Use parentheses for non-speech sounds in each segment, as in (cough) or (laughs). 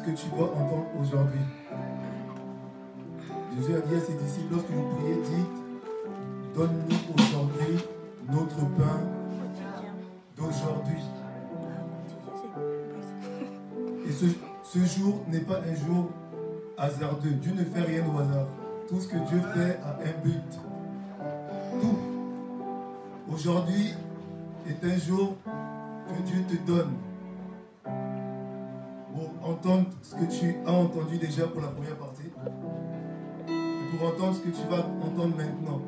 ce que tu dois entendre aujourd'hui. Jésus a dit à ses disciples, lorsque vous priez, dites, donne-nous aujourd'hui notre pain d'aujourd'hui. Et ce, ce jour n'est pas un jour hasardeux. Dieu ne fait rien au hasard. Tout ce que Dieu fait a un but. Tout. Aujourd'hui est un jour que Dieu te donne entendre ce que tu as entendu déjà pour la première partie et pour entendre ce que tu vas entendre maintenant.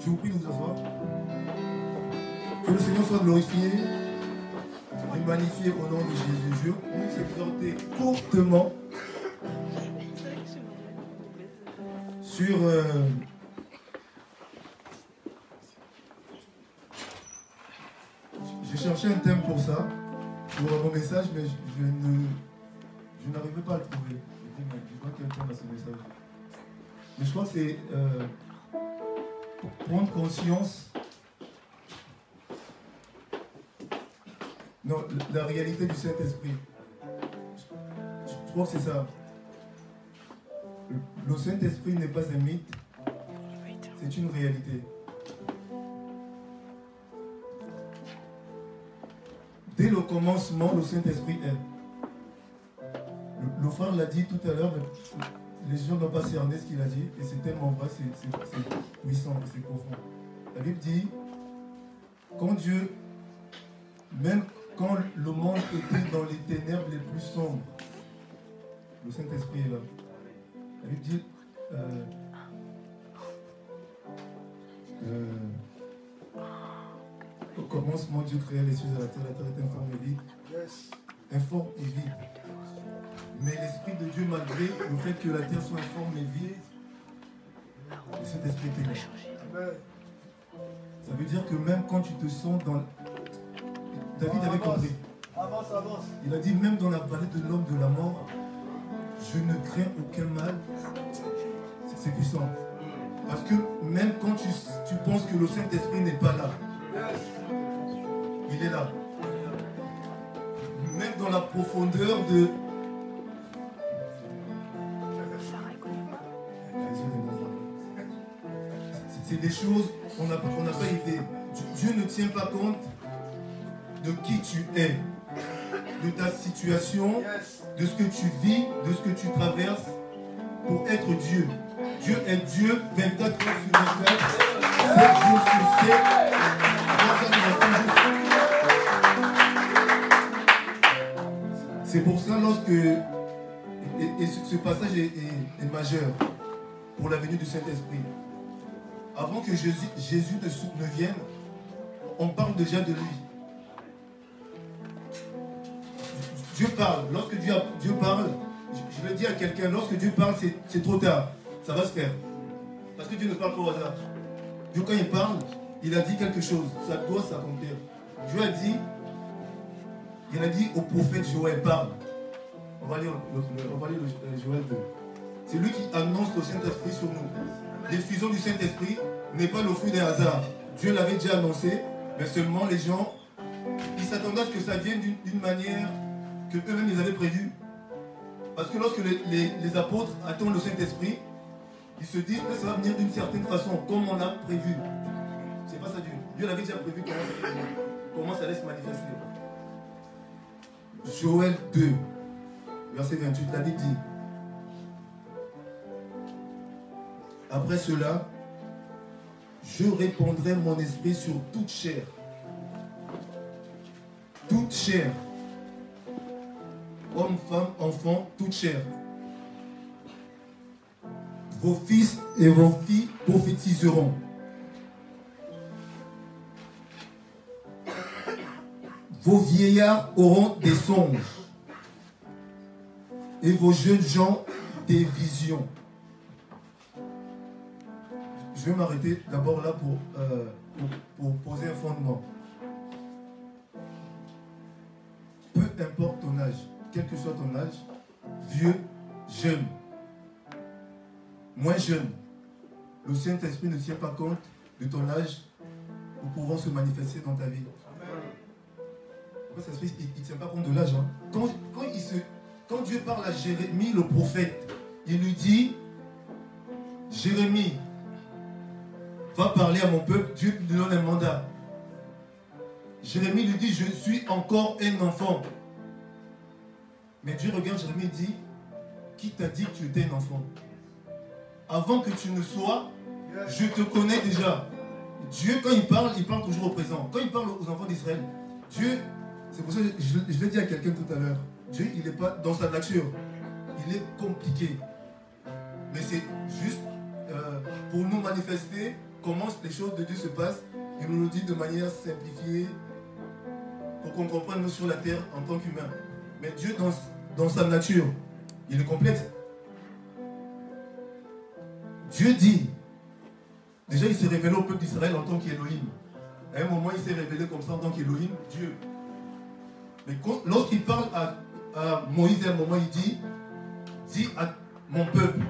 Je vous prie de vous asseoir. Que le Seigneur soit glorifié et magnifié au nom de Jésus. Je vous exhorter courtement (laughs) sur euh, mais je crois que c'est euh, prendre conscience non, la, réalité du Saint-Esprit. Je, crois que c'est ça. Le Saint-Esprit n'est pas un mythe, c'est une réalité. Dès le commencement, le Saint-Esprit est. Le, frère l'a dit tout à l'heure, mais les gens n'ont pas cerné ce qu'il a dit, et c'est tellement vrai, c'est puissant, c'est profond. La Bible dit, quand Dieu, même quand le monde était dans les ténèbres les plus sombres, le Saint-Esprit est là. La Bible dit, euh, euh, au commencement, Dieu créa les cieux et la terre, la terre était informe et vide. Informe et vide. Mais l'Esprit de Dieu, malgré le fait que la terre soit informe et vide, Saint-Esprit était là. Ça veut dire que même quand tu te sens dans... David avait compris. Avance, avance. Il a dit, même dans la vallée de l'homme de la mort, je ne crains aucun mal. C'est- C'est puissant. Parce que même quand tu, tu penses que le Saint-Esprit n'est pas là, il est là. Même dans la profondeur de... des choses qu'on n'a pas idée. Dieu ne tient pas compte de qui tu es, de ta situation, de ce que tu vis, de ce que tu traverses pour être Dieu. Dieu est Dieu 24 heures sur 24, 7 jours sur 7. 365 jours. C'est pour ça lorsque et, ce, passage est, est- est majeur pour la venue du Saint-Esprit. Avant que Jésus, ne, vienne, on parle déjà de lui. Dieu parle. Lorsque Dieu, Dieu parle, je, le dis à quelqu'un, lorsque Dieu parle, c'est- trop tard. Ça va se faire. Parce que Dieu ne parle pas au hasard. Dieu, quand il parle, il a dit quelque chose. Ça doit s'accomplir. Dieu a dit, il a dit au prophète Joël, parle. On va lire, on va lire Joël 2. C'est lui qui annonce le Saint-Esprit sur nous. L'effusion du Saint-Esprit n'est pas le fruit d'un hasard. Dieu l'avait déjà annoncé, mais seulement les gens, ils s'attendaient à ce que ça vienne d'une manière que eux-mêmes ils avaient prévue. Parce que lorsque les, apôtres attendent le Saint-Esprit, ils se disent que ça va venir d'une certaine façon, comme on l'a prévu. C'est pas ça Dieu. Dieu l'avait déjà prévu comment ça, comment ça allait se manifester. Joël 2, verset 28, la Bible dit, après cela, je répandrai mon esprit sur toute chair. Toute chair. Homme, femme, enfant, toute chair. Vos fils et vos filles prophétiseront. Vos vieillards auront des songes. Et vos jeunes gens des visions. Je vais m'arrêter d'abord là pour, euh, pour, pour poser un fondement. Peu importe ton âge, quel que soit ton âge, vieux, jeune, moins jeune, le Saint-Esprit ne tient pas compte de ton âge pour pouvoir se manifester dans ta vie. Le il ne tient pas compte de l'âge. hein? Quand, quand il se- quand Dieu parle à Jérémie, le prophète, il lui dit, Jérémie, va parler à mon peuple, Dieu lui donne un mandat. Jérémie lui dit, je suis encore un enfant. Mais Dieu regarde Jérémie et dit, qui t'a dit que tu étais un enfant? Avant que tu ne sois, je te connais déjà. Dieu, quand il parle, il parle toujours au présent. Quand il parle aux enfants d'Israël, Dieu, c'est pour ça que je, l'ai dit à quelqu'un tout à l'heure, Dieu, il n'est pas dans sa nature. Il est compliqué. Mais c'est juste euh, pour nous manifester comment les choses de Dieu se passent. Il nous le dit de manière simplifiée pour qu'on comprenne nous sur la terre en tant qu'humain. Mais Dieu, dans, dans sa nature, il est complexe. Dieu dit, déjà il s'est révélé au peuple d'Israël en tant qu'Élohim. À un moment, il s'est révélé comme ça en tant qu'Élohim, Dieu. Mais lorsqu'il parle à, à Moïse, à un moment, il dit, dis à mon peuple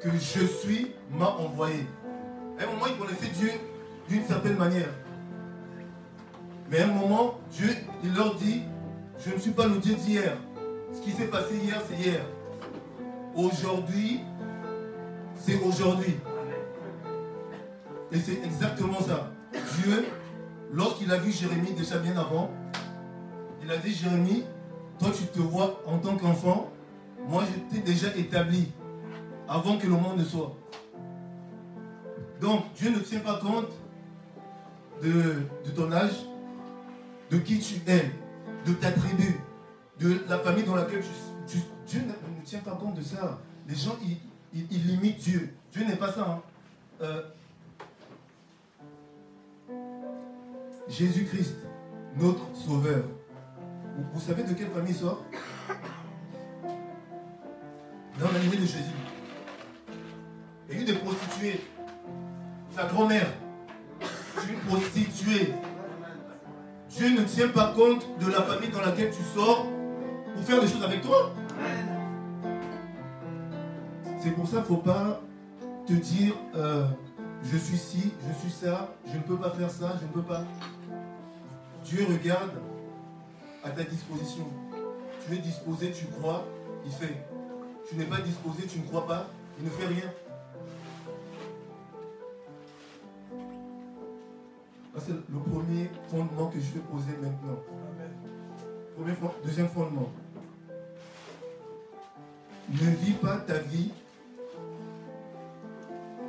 que je suis m'a envoyé. Un moment, il connaissait Dieu d'une certaine manière. Mais à un moment, Dieu, il leur dit, je ne suis pas le Dieu d'hier. Ce qui s'est passé hier, c'est hier. Aujourd'hui, c'est aujourd'hui. Et c'est exactement ça. Dieu, lorsqu'il a vu Jérémie déjà bien avant, il a dit, Jérémie, toi tu te vois en tant qu'enfant, moi je t'ai déjà établi avant que le monde ne soit. Donc Dieu ne tient pas compte de, ton âge, de qui tu es, de ta tribu, de la famille dans laquelle tu, tu- Dieu ne, tient pas compte de ça. Les gens, ils, ils- limitent Dieu. Dieu n'est pas ça. hein. Euh, Jésus-Christ, notre Sauveur. Vous, savez de quelle famille il sort? Dans la de Jésus. Il y a eu des prostituées. Sa grand-mère, c'est une prostituée. Dieu ne tient pas compte de la famille dans laquelle tu sors pour faire des choses avec toi. C'est pour ça qu'il ne faut pas te dire euh, je suis ci, je suis ça, je ne peux pas faire ça, je ne peux pas. Dieu regarde à ta disposition. Tu es disposé, tu crois, il fait. Tu n'es pas disposé, tu ne crois pas, il ne fait rien. C'est le premier fondement que je vais poser maintenant. Premier fond- deuxième fondement. Ne vis pas ta vie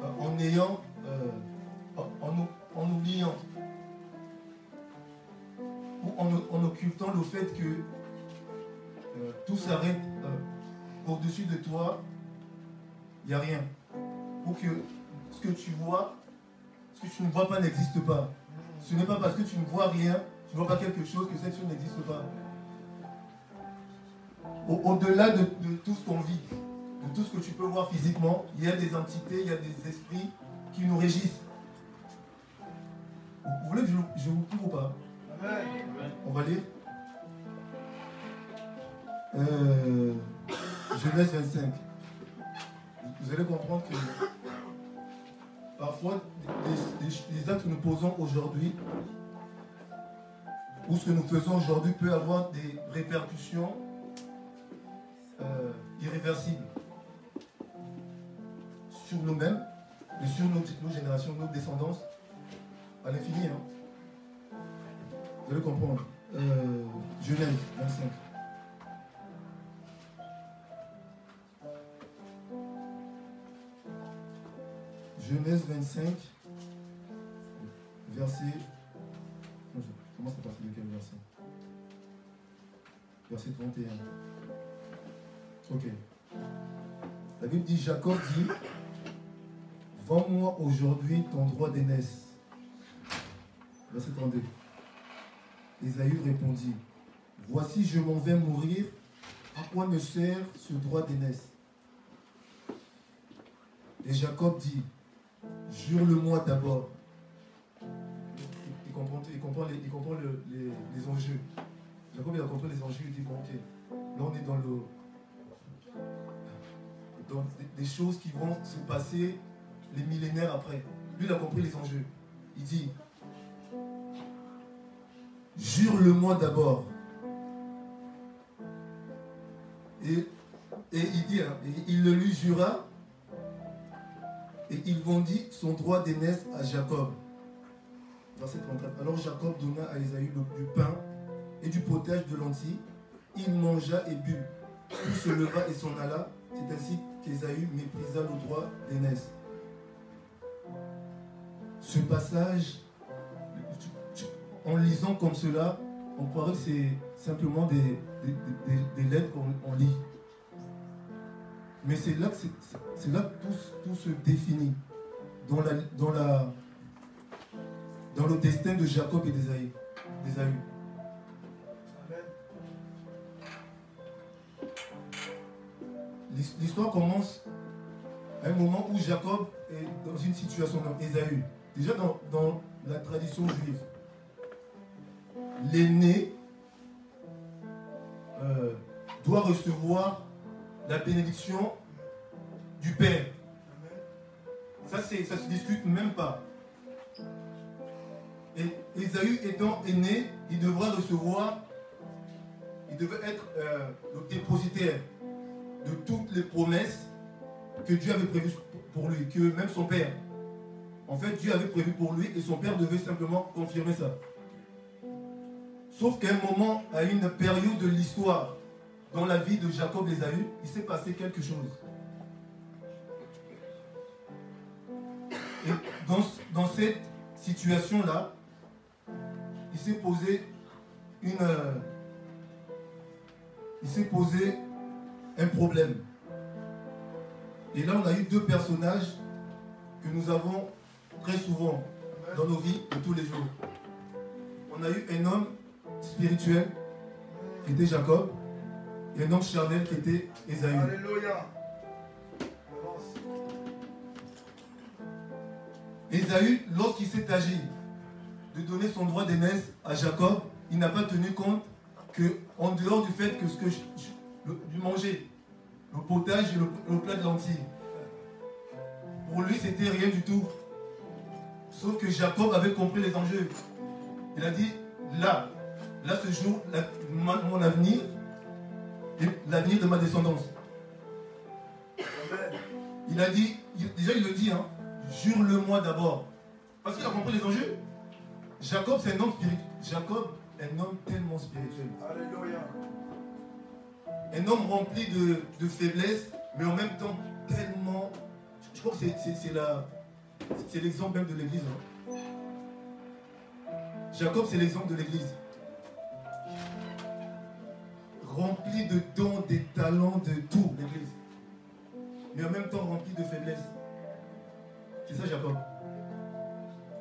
euh, en ayant, euh, en, en ou- en oubliant, ou en, en occultant le fait que euh, tout s'arrête euh, au-dessus de toi, il n'y a rien. Ou que ce que tu vois, ce que tu ne vois pas n'existe pas. Ce n'est pas parce que tu ne vois rien, tu ne vois pas quelque chose que cette chose n'existe pas. Au- Au-delà de, de tout ce qu'on vit, de tout ce que tu peux voir physiquement, il y a des entités, il y a des esprits qui nous régissent. Vous vous voulez que je, je vous prouve ou pas? On va lire. Euh, Genèse 25. Vous allez comprendre que parfois, les, les- les actes que nous posons aujourd'hui, ou ce que nous faisons aujourd'hui peut avoir des répercussions euh, irréversibles sur nous-mêmes et sur nos, générations, nos descendances, à l'infini. hein. Vous allez comprendre. euh, Genèse 25. Genèse 25, verset. Je commence à partir de quel verset? Verset 31. Ok. La Bible dit Jacob dit Vends-moi aujourd'hui ton droit d'aînesse. Verset 32. Esaü répondit Voici, je m'en vais mourir. À quoi me sert ce droit d'aînesse? Et Jacob dit Jure-le-moi d'abord. Il comprend, il comprend, les, il comprend le- les, les enjeux. Jacob il a compris les enjeux. Il dit Bon, ok, là on est dans le. Dans des- choses qui vont se passer les millénaires après. Lui, il a compris les enjeux. Il dit Jure-le-moi d'abord. Et, et il dit, hein, il le lui jura, et il vendit son droit d'aînesse à Jacob. Verset 34. Alors Jacob donna à Esaü le- du pain et du potage de lentilles. Il mangea et but. Puis se leva et s'en alla. C'est ainsi qu'Ésaü méprisa le droit d'aînesse. Ce passage, en lisant comme cela, on croirait que c'est simplement des, lettres qu'on on lit. Mais c'est là que, c'est- là que tout, tout se définit dans, la, dans, la, dans le destin de Jacob et d'Ésaü. d'Ésaü. L'his- L'histoire commence à un moment où Jacob est dans une situation, dans Ésaü. Déjà dans, dans la tradition juive, l'aîné euh, doit recevoir la bénédiction du père. Ça, c'est, ça se discute même pas. Et Ésaü étant aîné, il devra recevoir, il devait être euh, le dépositaire de toutes les promesses que Dieu avait prévues pour lui, que même son père. En fait, Dieu avait prévu pour lui et son père devait simplement confirmer ça. Sauf qu'à un moment, à une période de l'histoire, dans la vie de Jacob et il s'est passé quelque chose. Et dans, cette situation-là, il s'est posé euh, il s'est posé un problème. Et là, on a eu deux personnages que nous avons très souvent dans nos vies de tous les jours. On a eu un homme spirituel qui était Jacob et un homme charnel qui était Ésaü. Alléluia. Ésaü, lorsqu'il s'est agi de donner son droit d'aînesse à Jacob, il n'a pas tenu compte que, en dehors du fait que ce que je, je- le- du manger, le potage et le, le plat de lentilles, pour lui c'était rien du tout. Sauf que Jacob avait compris les enjeux. Il a dit, là, là ce jour, mon avenir l'avenir de ma descendance. Il a dit, il- déjà il le dit, hein, jure-le-moi d'abord. Parce qu'il a compris les enjeux. Jacob, c'est un homme spirituel. Jacob, un homme tellement spirituel. Alléluia. Un homme rempli de, de faiblesses, mais en même temps tellement. Je crois que c'est l'exemple même de l'Église. hein. Jacob, c'est l'exemple de l'Église. Rempli de dons, des talents, de tout, l'Église. Mais en même temps rempli de faiblesses. C'est ça, Jacob.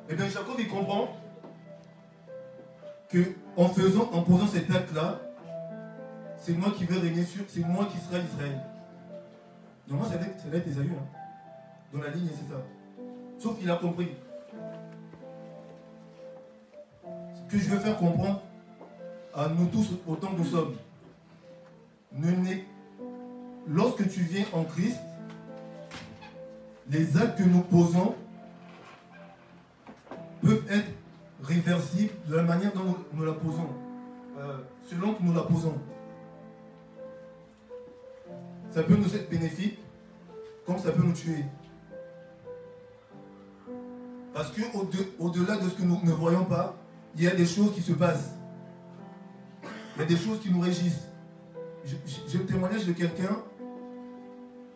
Et bien, Jacob, il comprend que en faisant, en posant cet acte-là, c'est moi qui vais régner sur, c'est moi qui serai Israël. Normalement, ça doit être- Esaü, hein. Dans la ligne, c'est ça. Sauf qu'il a compris. Ce que je veux faire comprendre à nous tous, autant que nous sommes, lorsque tu viens en Christ, les actes que nous posons peuvent être réversibles de la manière dont nous, la posons, euh, selon que nous la posons. Ça peut nous être bénéfique, comme ça peut nous tuer. Parce que au-de- au-delà de ce que nous ne voyons pas, il y a des choses qui se passent. y a des choses qui nous régissent. J'ai le témoignage de quelqu'un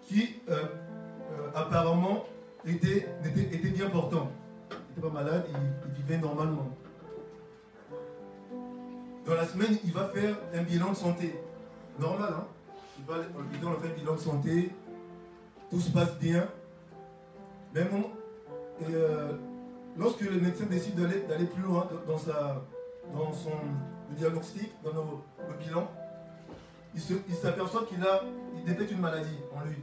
qui euh, euh, apparemment était, était, bien portant. Il n'était pas malade, il, vivait normalement. Dans la semaine, il va faire un bilan de santé. Normal, hein Il va on fait un bilan de santé, tout se passe bien. Mais bon, euh, lorsque le médecin décide d'aller plus loin dans, sa, dans son diagnostic, dans le bilan, il s'aperçoit qu'il a, il détecte une maladie en lui.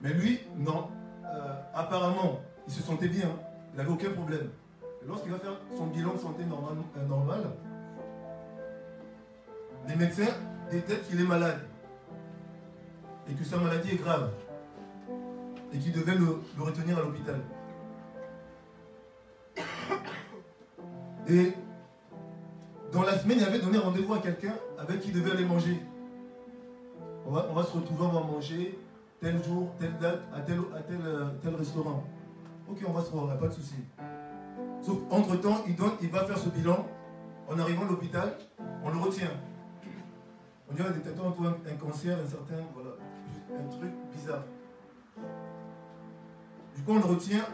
Mais lui, non. Euh, apparemment, il se sentait bien, il n'avait aucun problème. Lorsqu'il va faire son bilan de santé normal, euh, normal les médecins détectent qu'il est malade et que sa maladie est grave et qu'il devait le, le retenir à l'hôpital. Et dans la semaine, il avait donné rendez-vous à quelqu'un avec qui il devait aller manger. On va, on se retrouver, on va manger tel jour, telle date, à tel, euh, restaurant. Ok, on va se voir, pas de souci. Sauf entre-temps, il, il va faire ce bilan. En arrivant à l'hôpital, on le retient. On dirait détecteur un, un cancer, un certain, voilà, un truc bizarre. Du coup, on le retient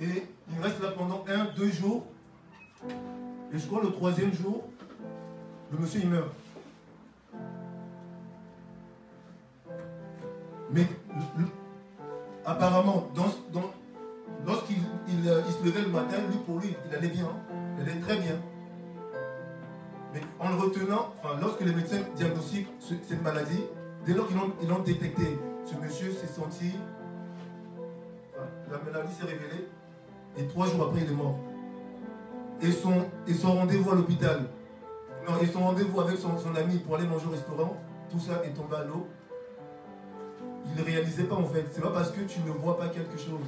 et il reste là pendant un, deux jours. Et je crois le troisième jour, le monsieur il meurt. Mais apparemment, lorsqu'il euh, se levait le matin, lui pour lui, il allait bien. Il allait très bien. Mais en le retenant, enfin, lorsque les médecins diagnostiquent cette maladie, dès lors qu'ils l'ont détecté, ce monsieur s'est senti. la maladie s'est révélée. Et trois jours après, il est mort et son, et son rendez-vous à l'hôpital, non, et son rendez-vous avec son, ami pour aller manger au restaurant, tout ça est tombé à l'eau. Il ne réalisait pas en fait. C'est pas parce que tu ne vois pas quelque chose.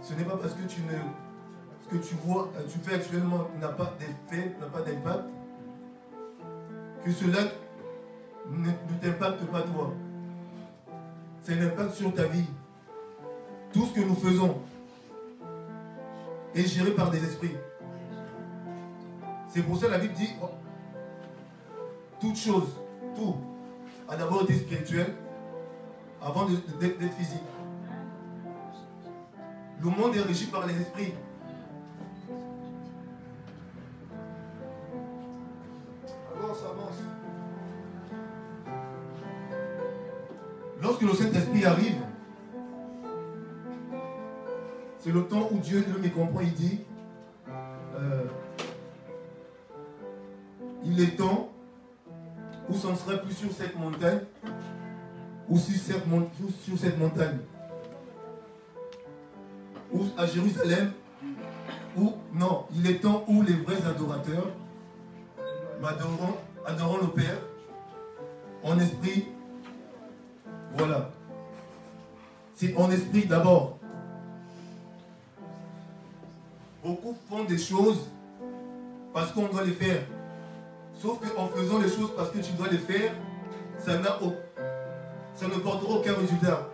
Ce n'est pas parce que tu ne, ce que tu vois, euh, tu fais actuellement n'a pas d'effet, n'a pas d'impact, que cela ne, ne t'impacte pas toi. C'est un impact sur ta vie. Tout ce que nous faisons est géré par des esprits. C'est pour ça que la Bible dit toute chose, tout, a d'abord été spirituel avant d'être physique. Le monde est régi par les esprits. Avance, avance. Lorsque le Saint-Esprit arrive, c'est le temps où Dieu lui comprend, il dit, ne serait plus sur cette montagne ou sur cette, montagne ou à Jérusalem ou non, il est temps où les vrais adorateurs adoreront, adoreront le Père en esprit. Voilà. C'est en esprit d'abord. Beaucoup font des choses parce qu'on doit les faire. Sauf qu'en faisant les choses parce que tu dois les faire, ça, ne portera aucun résultat.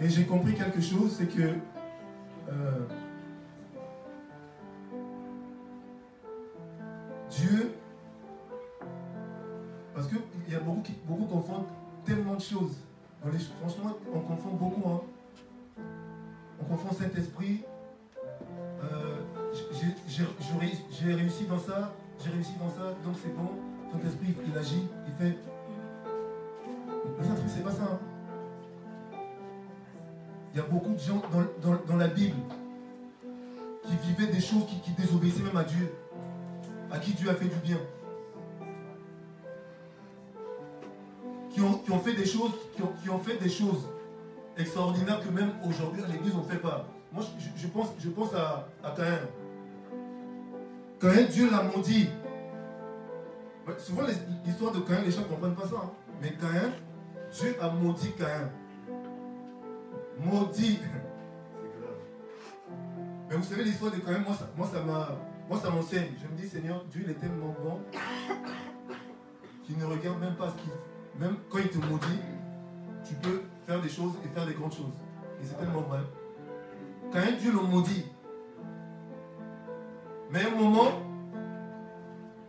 Et j'ai compris quelque chose, c'est que Saint-Esprit. Euh, j'ai réussi dans ça, j'ai réussi dans ça, donc c'est bon. Saint-Esprit, il agit, il fait. Saint-Esprit, c'est pas ça. Hein. Il y a beaucoup de gens dans, la Bible qui vivaient des choses, qui désobéissaient même à Dieu, à qui Dieu a fait du bien. qui ont, fait des choses, qui ont, fait des choses extraordinaires que même aujourd'hui à l'église on ne fait pas. Moi je, pense, je pense à, Caïn. Caïn, Dieu l'a maudit. Souvent l'histoire de Caïn, les gens ne comprennent pas ça. Hein. Mais Caïn, Dieu a maudit Caïn. Maudit. (laughs) Mais vous savez l'histoire de Caïn, moi ça, moi ça m'a. Moi ça m'enseigne. Je me dis Seigneur, Dieu il est tellement bon. qui ne regarde même pas ce qu'il Même quand il te maudit, tu peux faire des choses et faire des grandes choses. Et c'est tellement vrai. Quand Dieu le maudit, mais un moment,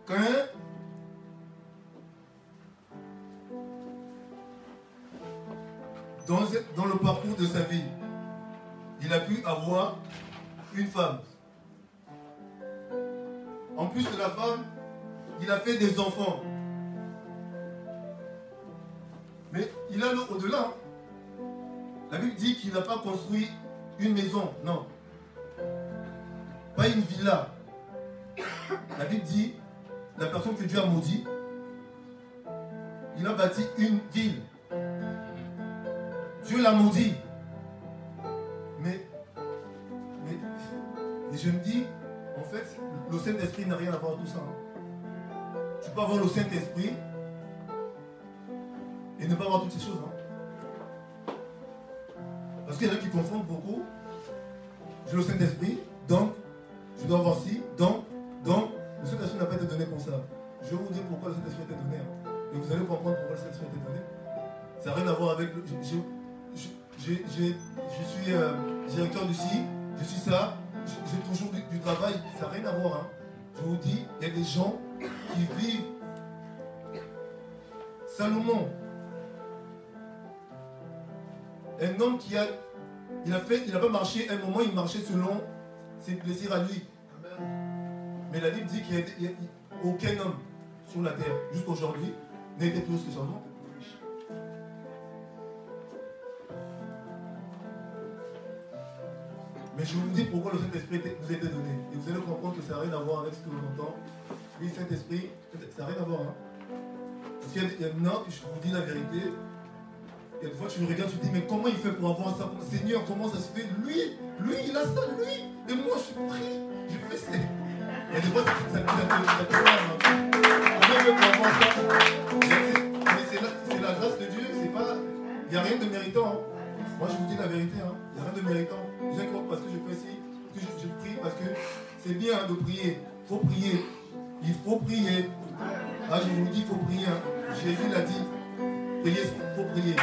quand dans, dans le parcours de sa vie, il a pu avoir une femme. En plus de la femme, il a fait des enfants. Mais il a au-delà. La Bible dit qu'il n'a pas construit une maison, non. Pas une villa. La Bible dit, la personne que Dieu a maudit, il a bâti une ville. Dieu l'a maudit. Mais, mais, et je me dis, en fait, le Saint-Esprit n'a rien à voir avec tout ça. Tu peux avoir le Saint-Esprit et ne pas avoir toutes ces choses. Hein. Parce qu'il y en a qui confondent beaucoup. J'ai le Saint-Esprit, donc je dois avoir ci, homme qui a, il a fait, il n'a pas marché, un moment il marchait selon ses plaisirs à lui. Mais la Bible dit qu'il n'y a, aucun homme sur la terre, jusqu'aujourd'hui, n'a été plus que son nom. Mais je vous dis pourquoi le Saint-Esprit vous a été donné. Et vous allez comprendre que ça n'a rien à voir avec ce que l'on entend. Oui, Saint-Esprit, ça n'a rien à voir. Hein. Parce qu'il y a, non, je vous dis la vérité. Et tu me regardes, tu te dis, mais comment il fait pour avoir ça Seigneur, comment ça se fait? Lui, lui, il a ça, lui. Et moi, je suis pris. Je fais ça. Et des fois, ça, te hein. Comment il fait pour avoir ça? Mais c'est la, grâce de Dieu. Il n'y a rien de méritant. Hein. Moi, je vous dis la vérité. Hein. Il n'y a rien de méritant parce que je fais que je, prie parce que c'est bien de prier. Il faut prier. Il faut prier. Ah, je vous dis, il faut prier. Jésus l'a dit. il faut prier.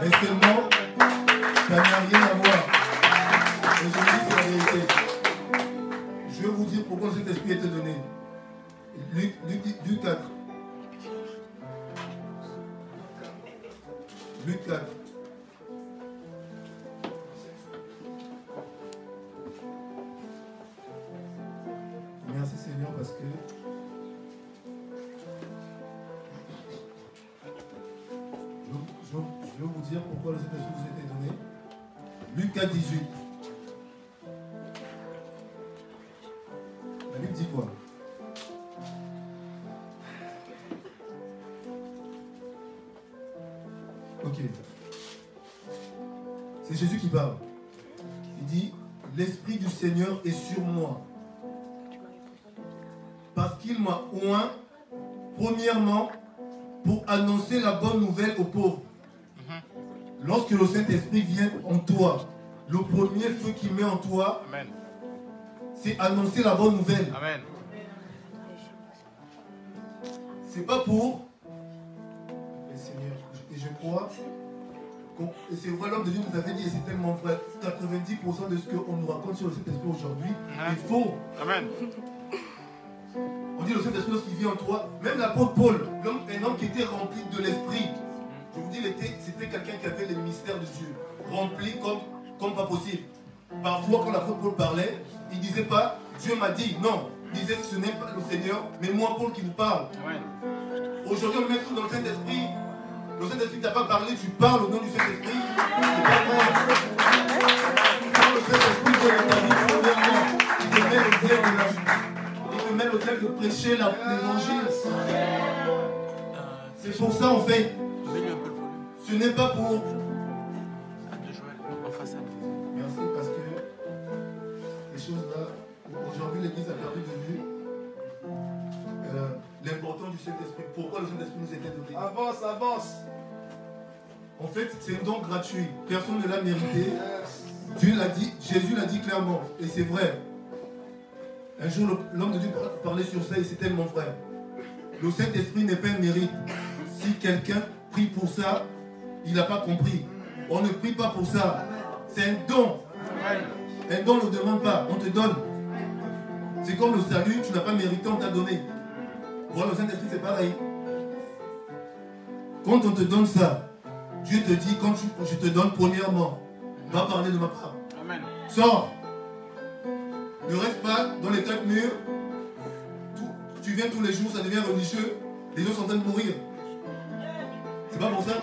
Mais seulement, ça n'a rien à voir. Et je dis la vérité. Je vais vous dire pourquoi cet esprit été donné. Luc, Luc 4. Luc 4. parce que je, vais vous dire pourquoi le Saint-Esprit vous a été donné. Luc 4, 18. La Bible dit quoi? Ok. C'est Jésus qui parle. Il dit, l'Esprit du Seigneur est sur moi qu'il m'a oint, premièrement, pour annoncer la bonne nouvelle aux pauvres. Lorsque le Saint-Esprit vient en toi, le premier feu qu'il met en toi, c'est annoncer la bonne nouvelle. Amen. C'est pas pour. Seigneur, et je crois. Et c'est vrai, l'homme de Dieu nous avait dit, et c'est tellement vrai, 90% de ce qu'on nous raconte sur le Saint-Esprit aujourd'hui est faux. Amen. On dit le Saint-Esprit lorsqu'il vit en toi. Même l'apôtre Paul, un homme qui était rempli de l'Esprit. Je vous dis, c'était quelqu'un qui avait les mystères de Dieu. Rempli comme, comme pas possible. Parfois, quand l'apôtre Paul parlait, il ne disait pas Dieu m'a dit. Non. Il disait ce n'est pas le Seigneur, mais moi, Paul, qui vous parle. Aujourd'hui, on met tout dans le Saint-Esprit. Le Saint-Esprit t'a pas parlé, tu parles au nom du Saint-Esprit. C'est pas vrai. Quand le Saint-Esprit vient dans ta vie, premièrement, il te met le bien de la même de prêcher l'évangile. C'est pour ça en fait. Ce n'est pas pour. Merci parce que les choses là, aujourd'hui l'église a perdu de vue euh, l'importance du Saint-Esprit. Pourquoi le Saint-Esprit nous était donné? Avance, avance. En fait, c'est un don gratuit. Personne ne l'a mérité. Dieu l'a dit, Jésus l'a dit clairement. Et c'est vrai. Un jour, l'homme de Dieu parlait sur ça et c'est tellement vrai. Le Saint-Esprit n'est pas un mérite. Si quelqu'un prie pour ça, il n'a pas compris. On ne prie pas pour ça. C'est un don. Un don ne demande pas, on te donne. C'est comme le salut, tu n'as pas mérité, on t'a donné. Voilà, le Saint-Esprit, c'est pareil. Quand on te donne ça, Dieu te dit, quand je te donne premièrement, va parler de ma part. Amen. Sors. Ne reste pas dans les quatre murs. tu viens tous les jours, ça devient religieux. Les gens sont en train de mourir. C'est pas pour ça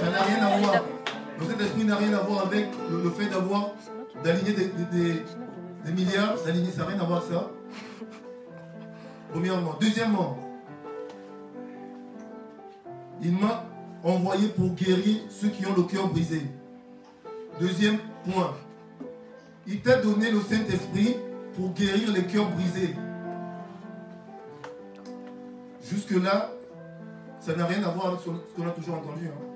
Ça n'a rien à voir. Le Saint-Esprit n'a rien à voir avec le, fait d'avoir, d'aligner des, milliards. Ça n'a rien à voir avec ça. Premièrement. Deuxièmement, il m'a envoyé pour guérir ceux qui ont le cœur brisé. Deuxième point, il t'a donné le Saint-Esprit pour guérir les cœurs brisés. Jusque-là, ça n'a rien à voir avec ce qu'on a toujours entendu. Hein.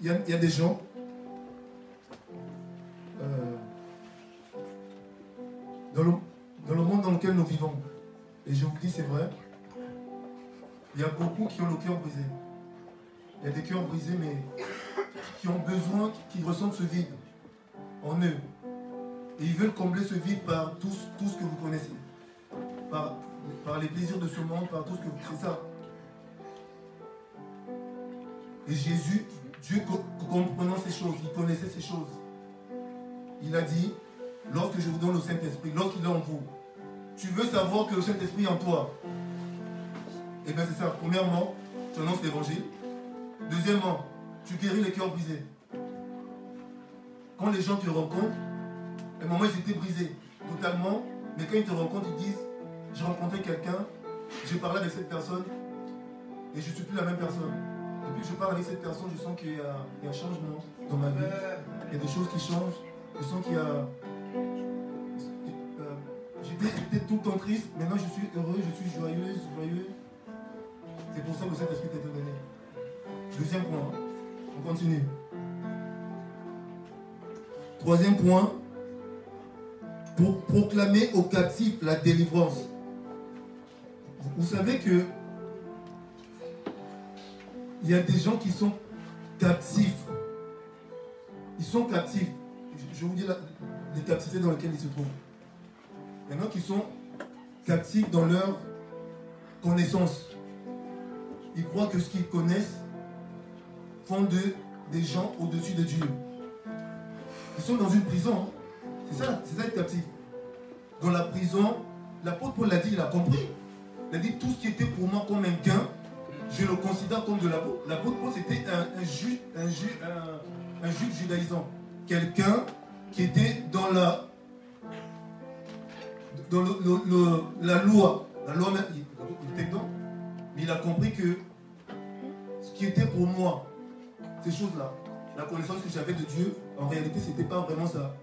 Il, y a, des gens euh, dans, le, dans le monde dans lequel nous vivons, et je vous dis c'est vrai, il y a beaucoup qui ont le cœur brisé. Il y a des cœurs brisés, mais qui ont besoin, qui ressentent ce vide en eux. Et ils veulent combler ce vide par tout, tout ce que vous connaissez. Par, les plaisirs de ce monde, par tout ce que vous... C'est ça. Et Jésus, Dieu comprenant ces choses, il connaissait ces choses. Il a dit, lorsque je vous donne le Saint-Esprit, lorsqu'il est en vous, tu veux savoir que le Saint-Esprit est en toi. Et eh bien c'est ça. Premièrement, tu annonces l'évangile. Deuxièmement, tu guéris les cœurs brisés. Quand les gens te rencontrent, à un moment ils étaient brisés totalement, mais quand ils te rencontrent, ils disent, j'ai rencontré quelqu'un, j'ai parlé avec cette personne, et je ne suis plus la même personne. Depuis que je parle avec cette personne, je sens qu'il y, a un changement dans ma vie. Il y a des choses qui changent. Je sens qu'il y a... Euh, j'étais tout le temps triste, maintenant je suis heureux, je suis joyeuse, joyeux. C'est pour ça que cet esprit t'a donné. Deuxième point, on continue. Troisième point, pour proclamer aux captifs la délivrance. Vous savez que il y a des gens qui sont captifs. Ils sont captifs. Je vous dis les capacités dans lesquelles ils se trouvent. Il y en a qui sont captifs dans leur connaissance. Ils croient que ce qu'ils connaissent font des gens au-dessus de Dieu. Ils sont dans une prison. Hein. C'est ça, c'est ça captif. Dans la prison, l'apôtre Paul l'a dit, il a compris. Il a dit tout ce qui était pour moi comme un gain, je le considère comme de la L'apôtre Paul, c'était un, juge, un, un, judaïsant. Quelqu'un qui était dans la dans le, la loi. La loi, il, il était dedans. Mais il a compris que ce qui était pour moi, ces choses-là, la connaissance que j'avais de Dieu, en réalité, ce n'était pas vraiment ça.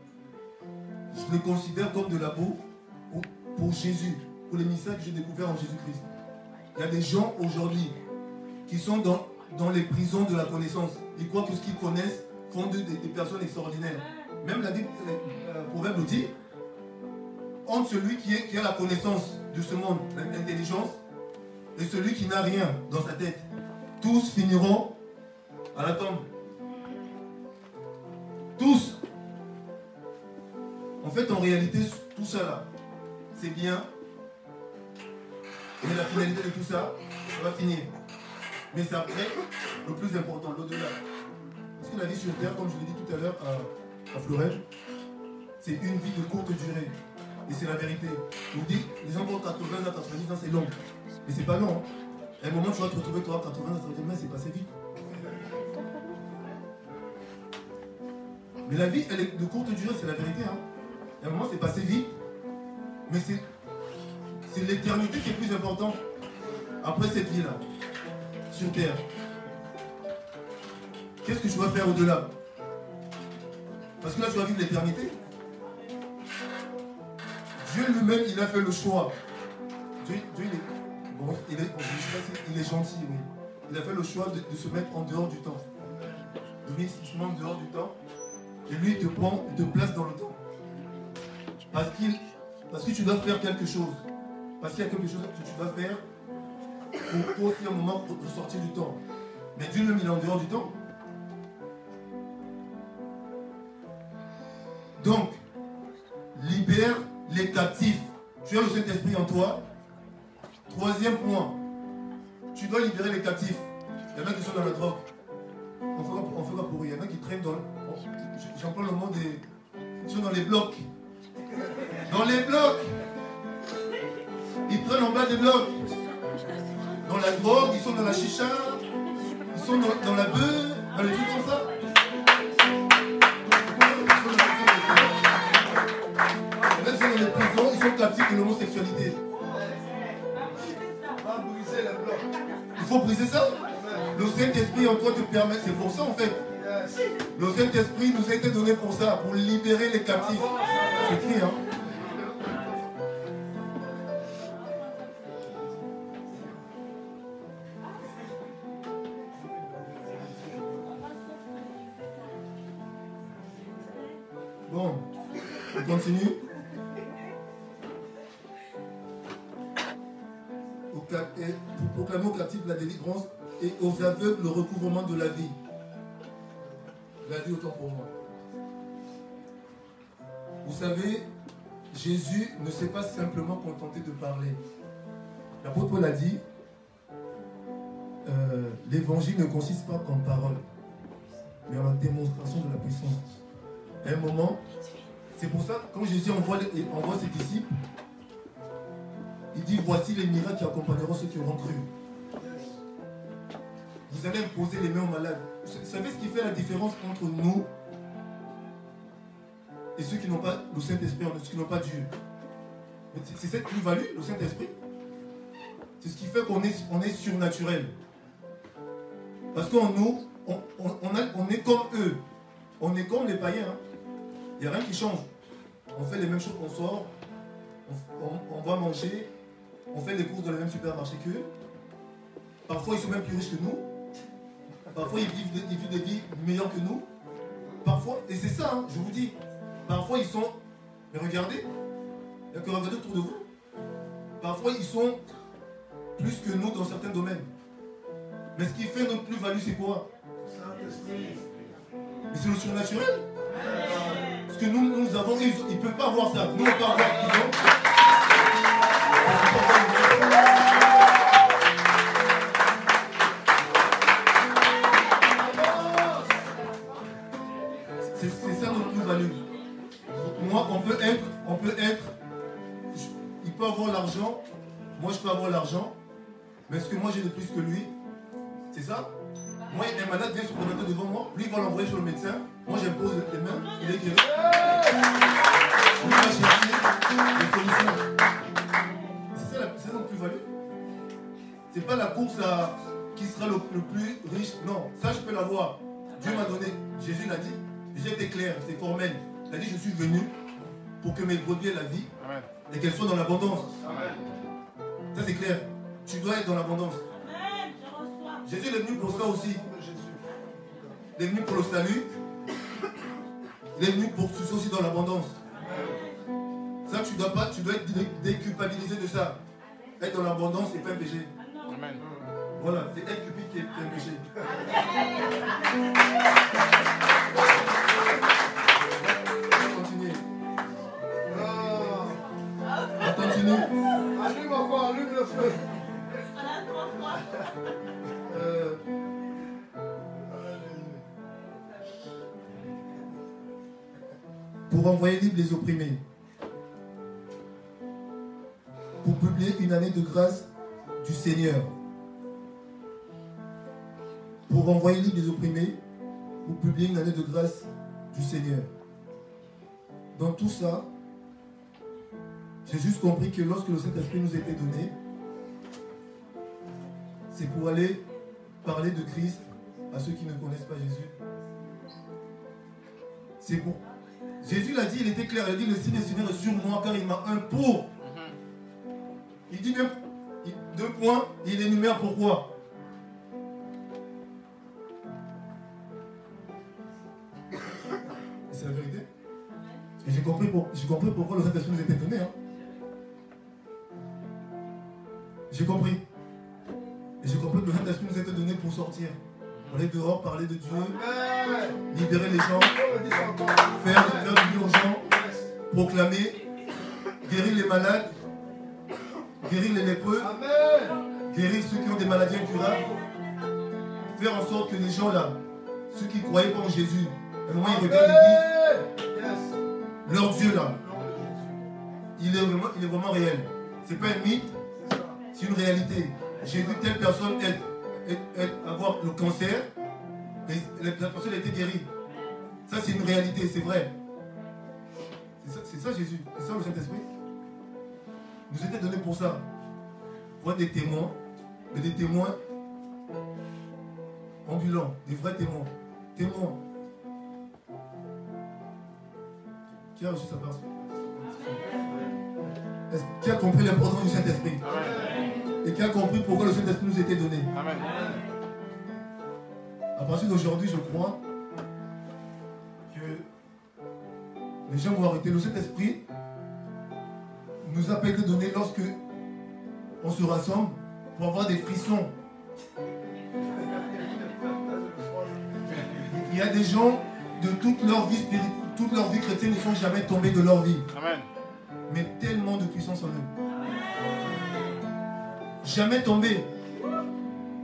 Je le considère comme de la boue pour, Jésus, pour les mystères que j'ai découverts en Jésus-Christ. Il y a des gens aujourd'hui qui sont dans, dans les prisons de la connaissance. Ils croient que ce qu'ils connaissent font des, personnes extraordinaires. Même la Bible, euh, euh, proverbe dit, entre celui qui, qui a la connaissance de ce monde, l'intelligence, et celui qui n'a rien dans sa tête. Tous finiront à la tombe. Tous. En fait, en réalité, tout ça là, c'est bien. Et la finalité de tout ça, ça va finir. Mais c'est après le plus important, l'au-delà. Parce que la vie sur Terre, comme je l'ai dit tout à l'heure à, à c'est une vie de courte durée. Et c'est la vérité. On dit, les gens vont 80 ans, 90 ans, c'est long. Mais c'est pas long. Hein. À un moment, tu vas te retrouver, toi, 80 ans, 90 ans, c'est passé vite. Mais la vie, elle est de courte durée, c'est la vérité. Hein. À un moment, c'est passé vite. Mais c'est l'éternité qui est plus importante après cette vie-là, sur terre. Qu'est-ce que tu vas faire au-delà? Parce que là, tu vas vivre l'éternité. Dieu lui-même, il a fait le choix. Dieu, il est Bon, il est, il est gentil, oui. Il a fait le choix de, de se mettre en dehors du temps. Se met en dehors du temps. Et lui, te prend, te place dans le temps. Parce, qu'il, parce que tu dois faire quelque chose. Parce qu'il y a quelque chose que tu dois faire pour, aussi un moment pour pour sortir du temps. Mais Dieu le met en dehors du temps. Donc, libère les captifs. Tu as le Saint-Esprit en toi. Troisième point, tu dois libérer les captifs. Il y en a qui sont dans la drogue. On fait quoi on fait quoi pour eux Il y en a qui traînent dans. J'emploie le mot des. Ils sont dans les blocs. Dans les blocs Ils prennent en bas des blocs. Dans la drogue, ils sont dans la chicha, ils sont dans, la bœuf, dans les trucs comme ça. Même si dans les prisons, ils sont captifs de l'homosexualité. Bloc. Il faut briser ça. Le Saint-Esprit en toi te permet, c'est pour ça en fait. Le Saint-Esprit nous a été donné pour ça, pour libérer les captifs. C'est écrit, hein. Bon, on continue. Pour proclamer aux captifs la délivrance et aux aveugles le recouvrement de la vie. La vie autant pour moi. Vous savez, Jésus ne s'est pas simplement contenté de parler. L'apôtre Paul a dit, euh, l'évangile ne consiste pas en parole, mais en la démonstration de la puissance. À un moment, c'est pour ça, quand Jésus envoie, envoie ses disciples, il dit, voici les miracles qui accompagneront ceux qui auront cru. Vous allez imposer les mains aux malades. Vous savez ce qui fait la différence entre nous et ceux qui n'ont pas le Saint-Esprit, ceux qui n'ont pas Dieu? C'est- cette plus-value, le Saint-Esprit? C'est ce qui fait qu'on est, surnaturel. Parce qu'en nous, on, est comme eux. On est comme les païens. hein. Il n'y a rien qui change. On fait les mêmes choses qu'on sort. On, va manger. On fait les courses dans le même supermarché qu'eux. Parfois, ils sont même plus riches que nous. Parfois, ils vivent, des- ils vivent des vies meilleures que nous. Parfois, et c'est ça, hein, je vous dis. Parfois, ils sont. Mais regardez, il n'y a que regarder autour de vous. Parfois, ils sont plus que nous dans certains domaines. Mais ce qui fait notre plus-value, c'est quoi? Mais c'est le surnaturel. Parce que nous, nous avons, ils ne peuvent pas avoir ça. Nous, on peut avoir ce qu'ils ont. Moi j'ai de plus que lui, c'est ça? Moi, un malade vient se présenter devant moi, lui il va l'envoyer chez le médecin, moi j'impose les mains, il est guéri. C'est ça, la- plus-value. C'est pas la course à qui sera le, le plus riche. Non, ça je peux l'avoir. Dieu m'a donné. Jésus l'a dit. Jésus était clair, c'est formel. Il a dit Je suis venu pour que mes brebis aient la vie et qu'elles soient dans l'abondance. Ça c'est clair. Tu dois être dans l'abondance. Amen, je reçois. Jésus est venu pour ça aussi. Il est venu pour le salut. Il est venu pour que tu sois aussi dans l'abondance. Ça, tu dois pas, tu dois être dé- déculpabilisé de ça. Être dans l'abondance, c'est pas un péché. Amen. Voilà, c'est être cupide qui est un péché. (laughs) pour envoyer libre les opprimés. Pour publier une année de grâce du Seigneur. Pour envoyer libre les opprimés. Pour publier une année de grâce du Seigneur. Dans tout ça, j'ai juste compris que lorsque le Saint-Esprit nous été donné, c'est pour aller parler de Christ à ceux qui ne connaissent pas Jésus. C'est pour. Jésus l'a dit, il était clair, il a dit le signe Seigneur est sur moi car il m'a un pour. Il dit même, il- deux points, il énumère pourquoi. C'est la vérité. Et j'ai compris, pour- j'ai compris pourquoi le Saint-Esprit nous était donné. hein. J'ai compris. Et j'ai compris que le Saint-Esprit nous était donné pour sortir. Pour aller dehors, parler de Dieu, libérer les gens, encore. faire, proclamer, guérir les malades, guérir les lépreux, guérir ceux qui ont des maladies incurables, faire en sorte que les gens là, ceux qui ne croyaient pas en Jésus, à un moment ils regardent et disent, leur Dieu là, il est vraiment, il est vraiment réel. C'est pas un mythe, C'est une réalité. J'ai vu telle personne être, être- être- avoir le cancer et la la personne a été guérie. Ça c'est une réalité, c'est vrai. C'est ça, Jésus, c'est ça le Saint-Esprit. Nous était donné pour ça. Pour être des témoins, mais des témoins ambulants, des vrais témoins. Témoins. Qui a reçu sa part? Qui a compris l'importance du Saint-Esprit? Et qui a compris pourquoi le Saint-Esprit nous était donné? Amen. À partir d'aujourd'hui, je crois les gens vont arrêter. Le Saint-Esprit nous a donné lorsque on se rassemble pour avoir des frissons. Il y a des gens de toute leur vie spirituelle, toute leur vie chrétienne ne sont jamais tombés de leur vie. Amen. Mais tellement de puissance en eux. Jamais tombé.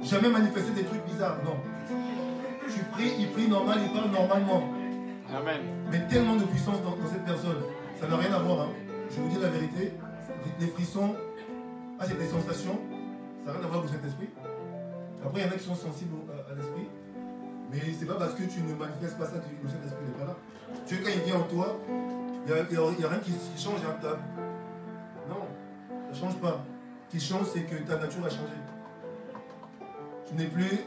Jamais manifesté des trucs bizarres. Non. Tu pries, il prie normal, il parle normalement. Amen. Mais tellement de puissance dans, dans cette personne. Ça n'a rien à voir. hein. Je vous dis la vérité. Les, frissons, ah, c'est des sensations. Ça n'a rien à voir avec le Saint-Esprit. Après, il y en a qui sont sensibles à, à l'esprit. Mais c'est pas parce que tu ne manifestes pas ça que le Saint-Esprit n'est pas là. Tu sais, quand il vient en toi, il n'y a, rien qui, qui change. hein. Ta- Non, ça ne change pas. Ce qui change, c'est que ta nature a changé. Tu n'es plus.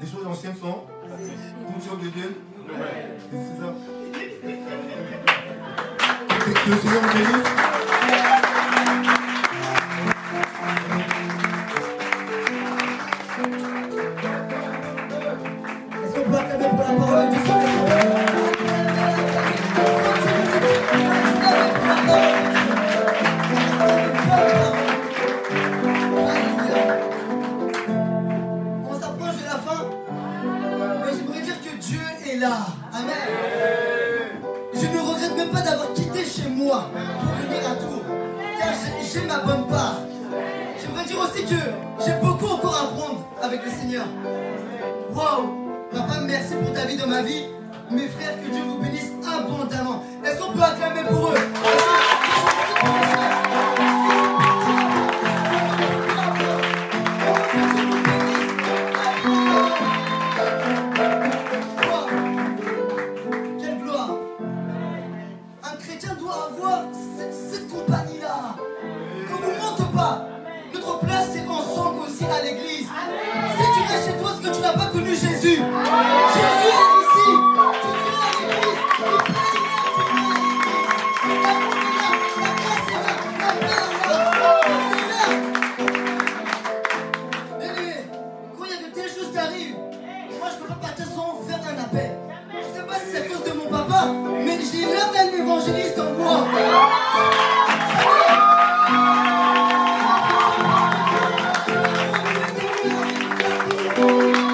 Les choses anciennes sont. Deviennent Nouvelle. et C'est ça. Que que le Seigneur nous bénisse. Là. Amen. Je ne regrette même pas d'avoir quitté chez moi pour venir à Tours, car j'ai- ma bonne part. J'aimerais dire aussi que j'ai beaucoup encore à apprendre avec le Seigneur. Wow Papa, merci pour ta vie dans ma vie. Mes frères, que Dieu vous bénisse abondamment. Est-ce qu'on peut acclamer pour eux?